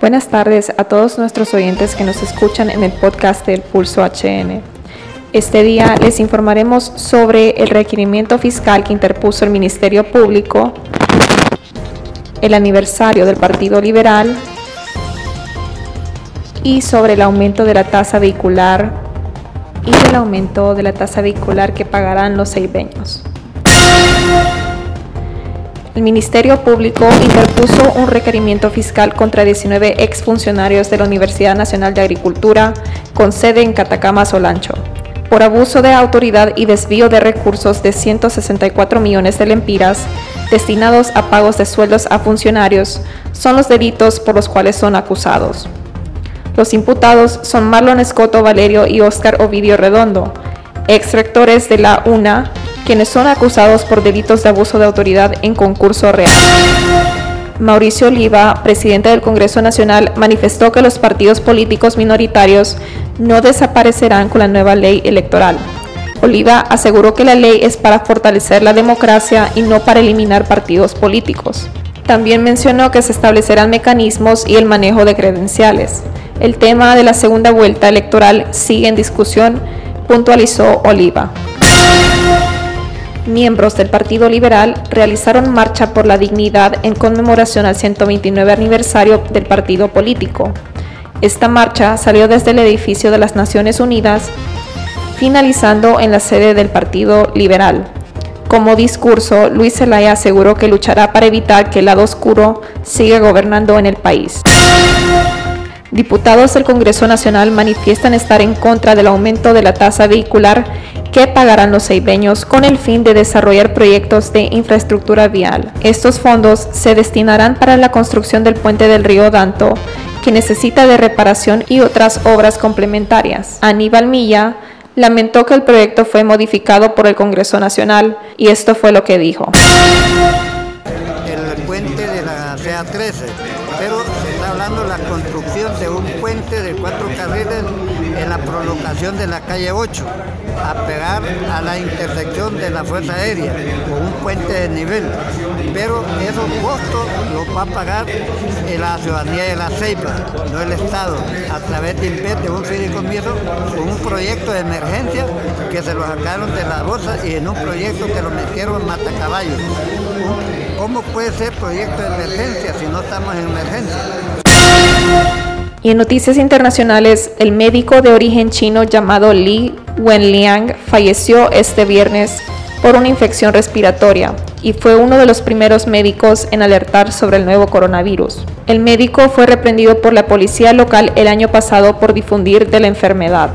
Buenas tardes a todos nuestros oyentes que nos escuchan en el podcast del Pulso HN. Este día les informaremos sobre el requerimiento fiscal que interpuso el Ministerio Público, el aniversario del Partido Liberal y sobre el aumento de la tasa vehicular y el aumento de la tasa vehicular que pagarán los ceibeños. El Ministerio Público interpuso un requerimiento fiscal contra 19 exfuncionarios de la Universidad Nacional de Agricultura con sede en Catacama, Solancho, por abuso de autoridad y desvío de recursos de 164 millones de lempiras destinados a pagos de sueldos a funcionarios son los delitos por los cuales son acusados. Los imputados son Marlon Escoto Valerio y Óscar Ovidio Redondo, ex rectores de la UNA, quienes son acusados por delitos de abuso de autoridad en concurso real. Mauricio Oliva, presidente del Congreso Nacional, manifestó que los partidos políticos minoritarios no desaparecerán con la nueva ley electoral. Oliva aseguró que la ley es para fortalecer la democracia y no para eliminar partidos políticos. También mencionó que se establecerán mecanismos y el manejo de credenciales. El tema de la segunda vuelta electoral sigue en discusión, puntualizó Oliva miembros del Partido Liberal realizaron marcha por la dignidad en conmemoración al 129 aniversario del partido político. Esta marcha salió desde el edificio de las Naciones Unidas, finalizando en la sede del Partido Liberal. Como discurso, Luis Zelaya aseguró que luchará para evitar que el lado oscuro siga gobernando en el país. Diputados del Congreso Nacional manifiestan estar en contra del aumento de la tasa vehicular que pagarán los ceibeños con el fin de desarrollar proyectos de infraestructura vial. Estos fondos se destinarán para la construcción del puente del río Danto, que necesita de reparación y otras obras complementarias. Aníbal Milla lamentó que el proyecto fue modificado por el Congreso Nacional y esto fue lo que dijo. El puente de la CA13, de la construcción de un puente de cuatro carriles en la prolongación de la calle 8, a pegar a la intersección de la Fuerza Aérea, con un puente de nivel. Pero esos costos los va a pagar la ciudadanía de la Ceiba, no el Estado, a través de IMPET, un fideicomiso, con un proyecto de emergencia que se lo sacaron de la bolsa y en un proyecto que lo metieron en Matacaballos. ¿Cómo puede ser proyecto de emergencia si no estamos en emergencia? En noticias internacionales, el médico de origen chino llamado Li Wenliang falleció este viernes por una infección respiratoria y fue uno de los primeros médicos en alertar sobre el nuevo coronavirus. El médico fue reprendido por la policía local el año pasado por difundir de la enfermedad.